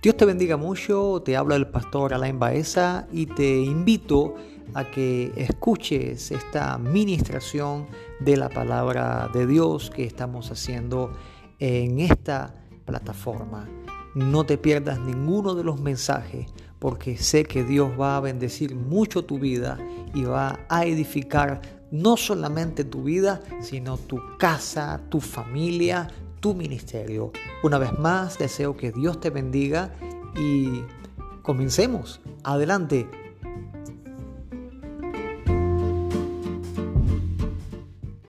Dios te bendiga mucho, te habla el pastor Alain Baeza y te invito a que escuches esta ministración de la palabra de Dios que estamos haciendo en esta plataforma. No te pierdas ninguno de los mensajes porque sé que Dios va a bendecir mucho tu vida y va a edificar no solamente tu vida, sino tu casa, tu familia, tu ministerio. Una vez más, deseo que Dios te bendiga y comencemos. Adelante,